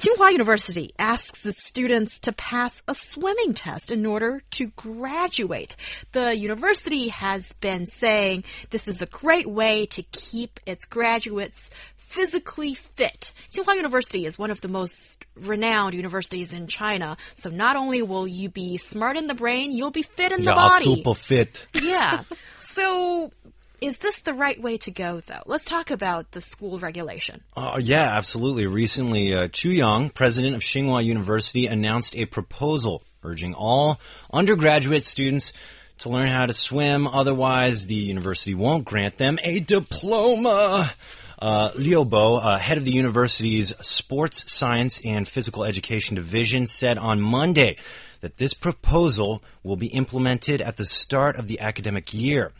Tsinghua University asks its students to pass a swimming test in order to graduate. The university has been saying this is a great way to keep its graduates physically fit. Tsinghua University is one of the most renowned universities in China. So not only will you be smart in the brain, you'll be fit in the yeah, body. super fit. Yeah. so is this the right way to go, though? Let's talk about the school regulation. Uh, yeah, absolutely. Recently, uh, Qiu Yong, president of Tsinghua University, announced a proposal urging all undergraduate students to learn how to swim. Otherwise, the university won't grant them a diploma. Uh, Liu Bo, uh, head of the university's Sports Science and Physical Education Division, said on Monday that this proposal will be implemented at the start of the academic year.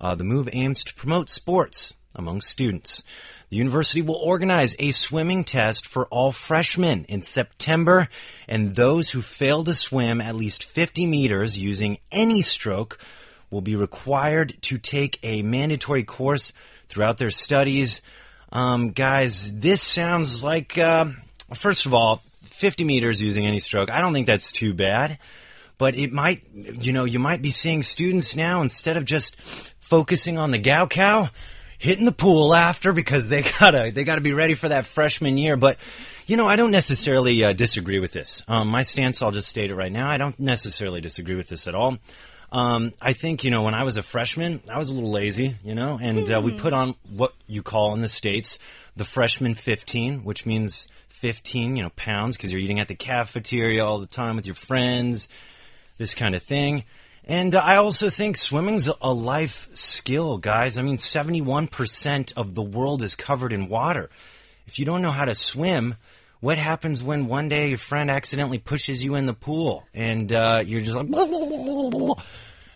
Uh, the move aims to promote sports among students. The university will organize a swimming test for all freshmen in September, and those who fail to swim at least 50 meters using any stroke will be required to take a mandatory course throughout their studies. Um, guys, this sounds like, uh, first of all, 50 meters using any stroke. I don't think that's too bad, but it might, you know, you might be seeing students now instead of just focusing on the Gaokao, hitting the pool after because they gotta they gotta be ready for that freshman year. But you know, I don't necessarily uh, disagree with this. Um, my stance, I'll just state it right now. I don't necessarily disagree with this at all. Um, I think you know when I was a freshman, I was a little lazy, you know, and uh, we put on what you call in the states the freshman 15, which means 15, you know, pounds because you're eating at the cafeteria all the time with your friends, this kind of thing. And uh, I also think swimming's a life skill, guys. I mean, 71% of the world is covered in water. If you don't know how to swim, what happens when one day your friend accidentally pushes you in the pool and uh, you're just like,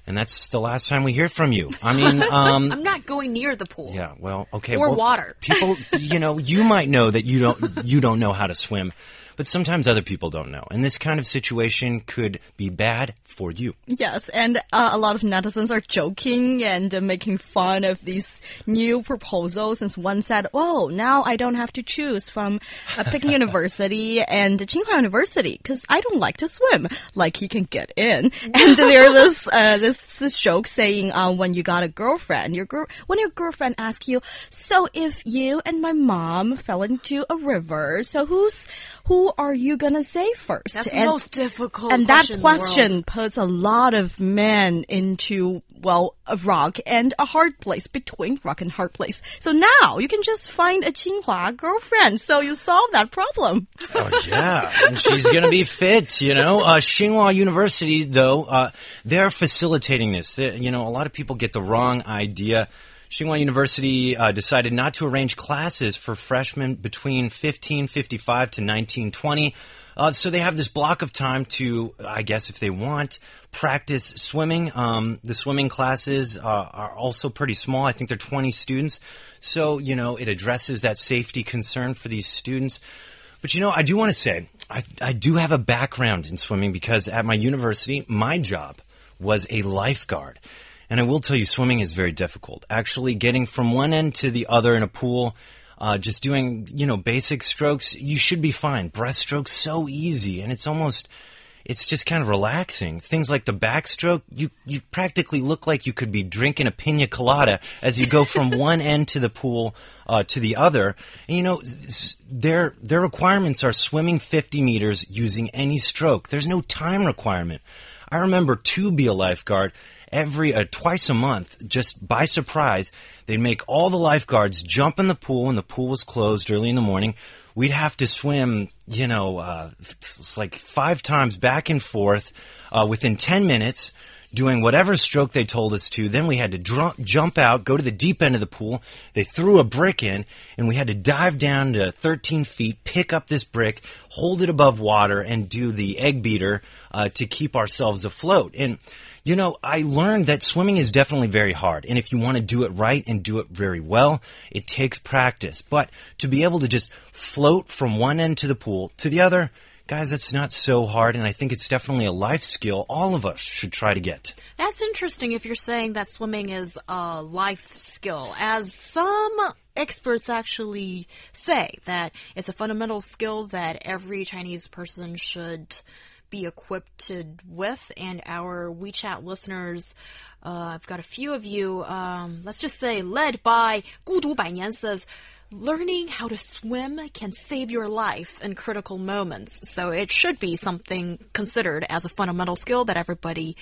and that's the last time we hear from you? I mean, um, I'm not going near the pool. yeah, well, okay, Or well, water. people, you know, you might know that you don't you don't know how to swim, but sometimes other people don't know, and this kind of situation could be bad for you. Yes, and uh, a lot of netizens are joking and uh, making fun of these new proposals. Since one said, "Oh, now I don't have to choose from uh, Peking University and Tsinghua University because I don't like to swim. Like he can get in." And there's this uh, this this joke saying, uh, "When you got a girlfriend, your girl when your girlfriend asks you, so if you and my mom fell into a river, so who's who are you gonna say first? That's the and, most difficult and that question in the world. question puts a lot of men into well a rock and a hard place between rock and hard place. So now you can just find a Tsinghua girlfriend. So you solve that problem. Oh yeah, and she's gonna be fit. You know, uh, Tsinghua University though uh, they're facilitating this. They- you know, a lot of people get the wrong idea. Tsinghua University uh, decided not to arrange classes for freshmen between 1555 to 1920. Uh, so they have this block of time to, I guess, if they want, practice swimming. Um, the swimming classes uh, are also pretty small. I think they're 20 students. So, you know, it addresses that safety concern for these students. But you know, I do want to say, I, I do have a background in swimming because at my university, my job was a lifeguard. And I will tell you, swimming is very difficult. Actually, getting from one end to the other in a pool, uh, just doing, you know, basic strokes, you should be fine. Breaststrokes, so easy. And it's almost, it's just kind of relaxing. Things like the backstroke, you, you practically look like you could be drinking a pina colada as you go from one end to the pool uh, to the other. And you know, their their requirements are swimming 50 meters using any stroke. There's no time requirement. I remember to be a lifeguard every uh, twice a month, just by surprise, they'd make all the lifeguards jump in the pool when the pool was closed early in the morning. We'd have to swim, you know, uh, like five times back and forth uh, within 10 minutes, doing whatever stroke they told us to. Then we had to dr- jump out, go to the deep end of the pool. They threw a brick in, and we had to dive down to 13 feet, pick up this brick, hold it above water, and do the egg beater uh, to keep ourselves afloat. And you know, I learned that swimming is definitely very hard. And if you want to do it right and do it very well, it takes practice. But to be able to just float from one end to the pool to the other, guys, it's not so hard. And I think it's definitely a life skill all of us should try to get. That's interesting if you're saying that swimming is a life skill, as some experts actually say that it's a fundamental skill that every Chinese person should be equipped with. And our WeChat listeners, uh, I've got a few of you, um, let's just say led by 孤独百年 says, learning how to swim can save your life in critical moments. So it should be something considered as a fundamental skill that everybody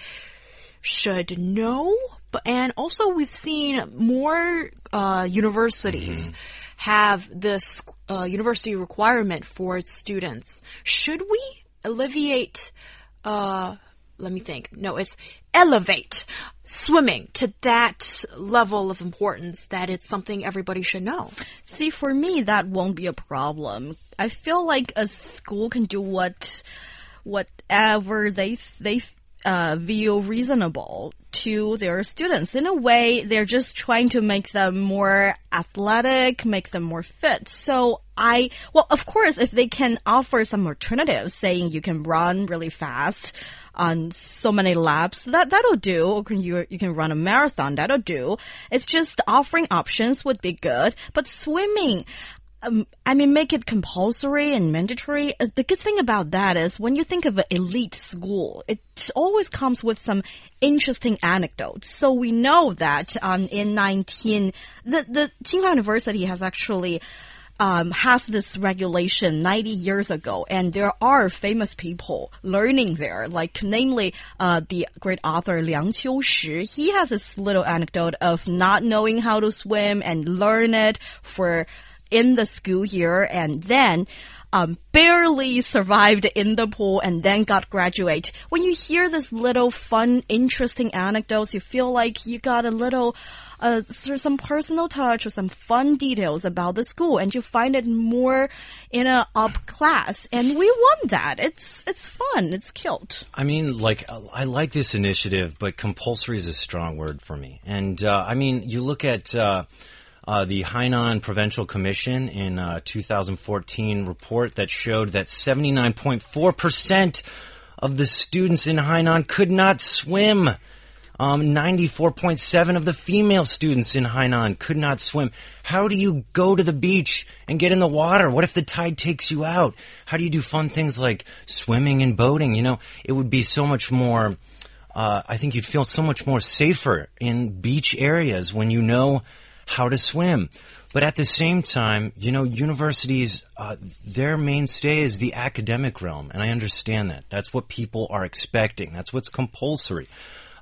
should know. But, and also we've seen more, uh, universities mm -hmm. have this, uh, university requirement for its students. Should we alleviate, uh, let me think. No, it's elevate swimming to that level of importance that it's something everybody should know. See, for me, that won't be a problem. I feel like a school can do what, whatever they, they uh, view reasonable to their students. In a way, they're just trying to make them more athletic, make them more fit. So I, well, of course, if they can offer some alternatives, saying you can run really fast on so many laps, that, that'll do. Or can you, you can run a marathon, that'll do. It's just offering options would be good. But swimming, um, I mean, make it compulsory and mandatory. Uh, the good thing about that is when you think of an elite school, it always comes with some interesting anecdotes. So we know that um, in 19, the, the Tsinghua University has actually um, has this regulation 90 years ago, and there are famous people learning there, like namely uh, the great author Liang Qiushi. He has this little anecdote of not knowing how to swim and learn it for in the school year and then um, barely survived in the pool and then got graduate. When you hear this little fun, interesting anecdotes, you feel like you got a little, uh, some personal touch or some fun details about the school, and you find it more in a up class. And we want that. It's it's fun. It's cute. I mean, like I like this initiative, but compulsory is a strong word for me. And uh, I mean, you look at. Uh, uh, the Hainan Provincial Commission in a uh, 2014 report that showed that 79.4% of the students in Hainan could not swim. Um, 94.7 of the female students in Hainan could not swim. How do you go to the beach and get in the water? What if the tide takes you out? How do you do fun things like swimming and boating? You know, it would be so much more, uh, I think you'd feel so much more safer in beach areas when you know how to swim. But at the same time, you know, universities, uh, their mainstay is the academic realm, and I understand that. That's what people are expecting. That's what's compulsory.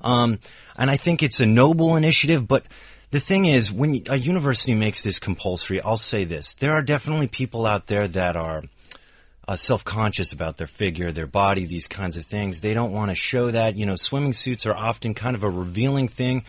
Um, and I think it's a noble initiative, but the thing is, when a university makes this compulsory, I'll say this. There are definitely people out there that are uh, self-conscious about their figure, their body, these kinds of things. They don't want to show that. You know, swimming suits are often kind of a revealing thing.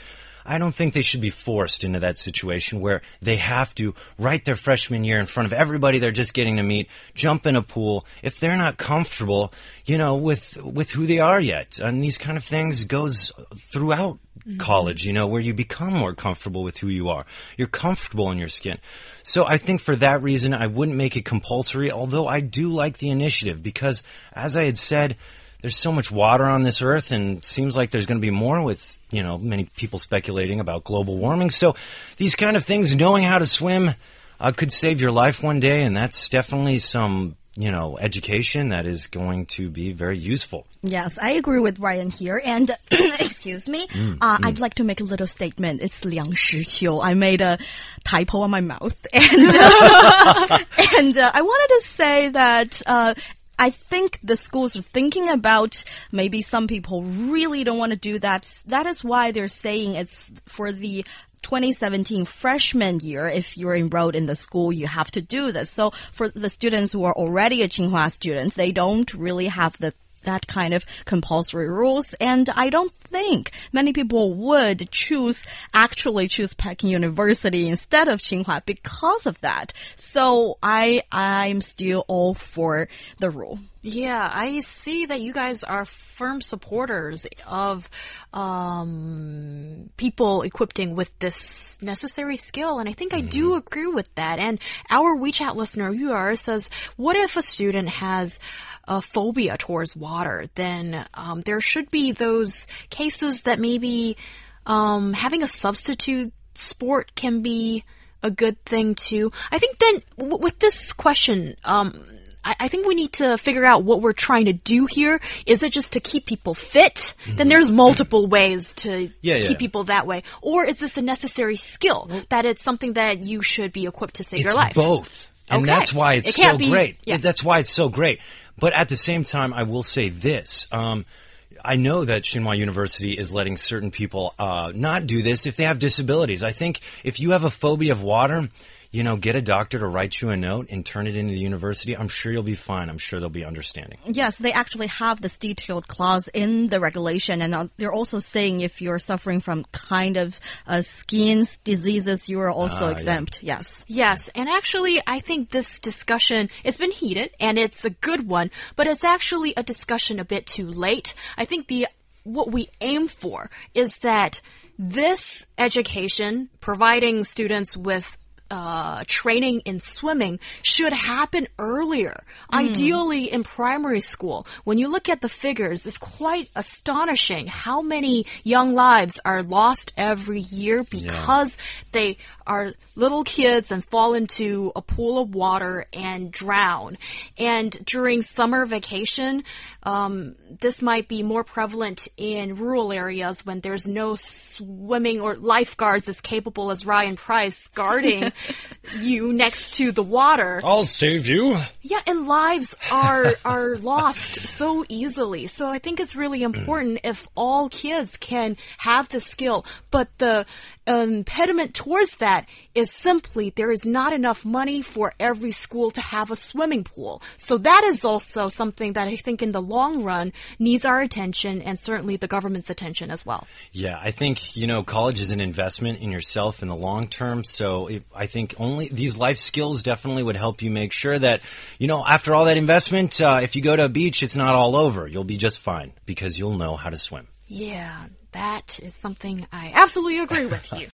I don't think they should be forced into that situation where they have to, write their freshman year in front of everybody they're just getting to meet, jump in a pool. If they're not comfortable, you know, with, with who they are yet. And these kind of things goes throughout mm-hmm. college, you know, where you become more comfortable with who you are. You're comfortable in your skin. So I think for that reason, I wouldn't make it compulsory, although I do like the initiative because, as I had said, there's so much water on this earth and seems like there's going to be more with, you know, many people speculating about global warming. So these kind of things, knowing how to swim, uh, could save your life one day. And that's definitely some, you know, education that is going to be very useful. Yes, I agree with Ryan here. And excuse me, mm, uh, mm. I'd like to make a little statement. It's Liang Shiqiu. I made a typo on my mouth, and uh, and uh, I wanted to say that uh, I think the schools are thinking about maybe some people really don't want to do that. That is why they're saying it's for the 2017 freshman year, if you're enrolled in the school, you have to do this. So for the students who are already a Tsinghua student, they don't really have the that kind of compulsory rules. And I don't think many people would choose, actually choose Peking University instead of Tsinghua because of that. So I, I'm still all for the rule. Yeah, I see that you guys are firm supporters of um, people equipping with this necessary skill, and I think I do agree with that. And our WeChat listener, Yuer, says, "What if a student has?" A phobia towards water, then um, there should be those cases that maybe um, having a substitute sport can be a good thing too. I think then w- with this question, um, I, I think we need to figure out what we're trying to do here. Is it just to keep people fit? Then there's multiple ways to Mm-hmm. Yeah, keep yeah. people that way. Or is this a necessary skill that it's something that you should be equipped to save your life? both. And Okay. that's why it's It so be- great. yeah. That's why it's so great. But at the same time, I will say this. Um, I know that Tsinghua University is letting certain people uh, not do this if they have disabilities. I think if you have a phobia of water, you know, get a doctor to write you a note and turn it into the university. I'm sure you'll be fine. I'm sure they'll be understanding. Yes, they actually have this detailed clause in the regulation, and uh, they're also saying if you're suffering from kind of uh, skin diseases, you are also Ah, yeah. exempt. Yes. Yes, and actually, I think this discussion it's been heated and it's a good one, but it's actually a discussion a bit too late. I think the what we aim for is that this education, providing students with uh, training in swimming should happen earlier. Ideally in primary school. When you look at the figures, it's quite astonishing how many young lives are lost every year because they are little kids and fall into a pool of water and drown. And during summer vacation, um, this might be more prevalent in rural areas when there's no swimming or lifeguards as capable as Ryan Price guarding you next to the water. I'll save you. Yeah, and lives are are lost so easily. So I think it's really mm. important if all kids can have the skill, but the impediment towards that is simply there is not enough money for every school to have a swimming pool. So that is also something that I think in the long run needs our attention and certainly the government's attention as well. Yeah, I think, you know, college is an investment in yourself in the long term. So if, I think only these life skills definitely would help you make sure that, you know, after all that investment, uh, if you go to a beach, it's not all over. You'll be just fine because you'll know how to swim. Yeah, that is something I absolutely agree with you.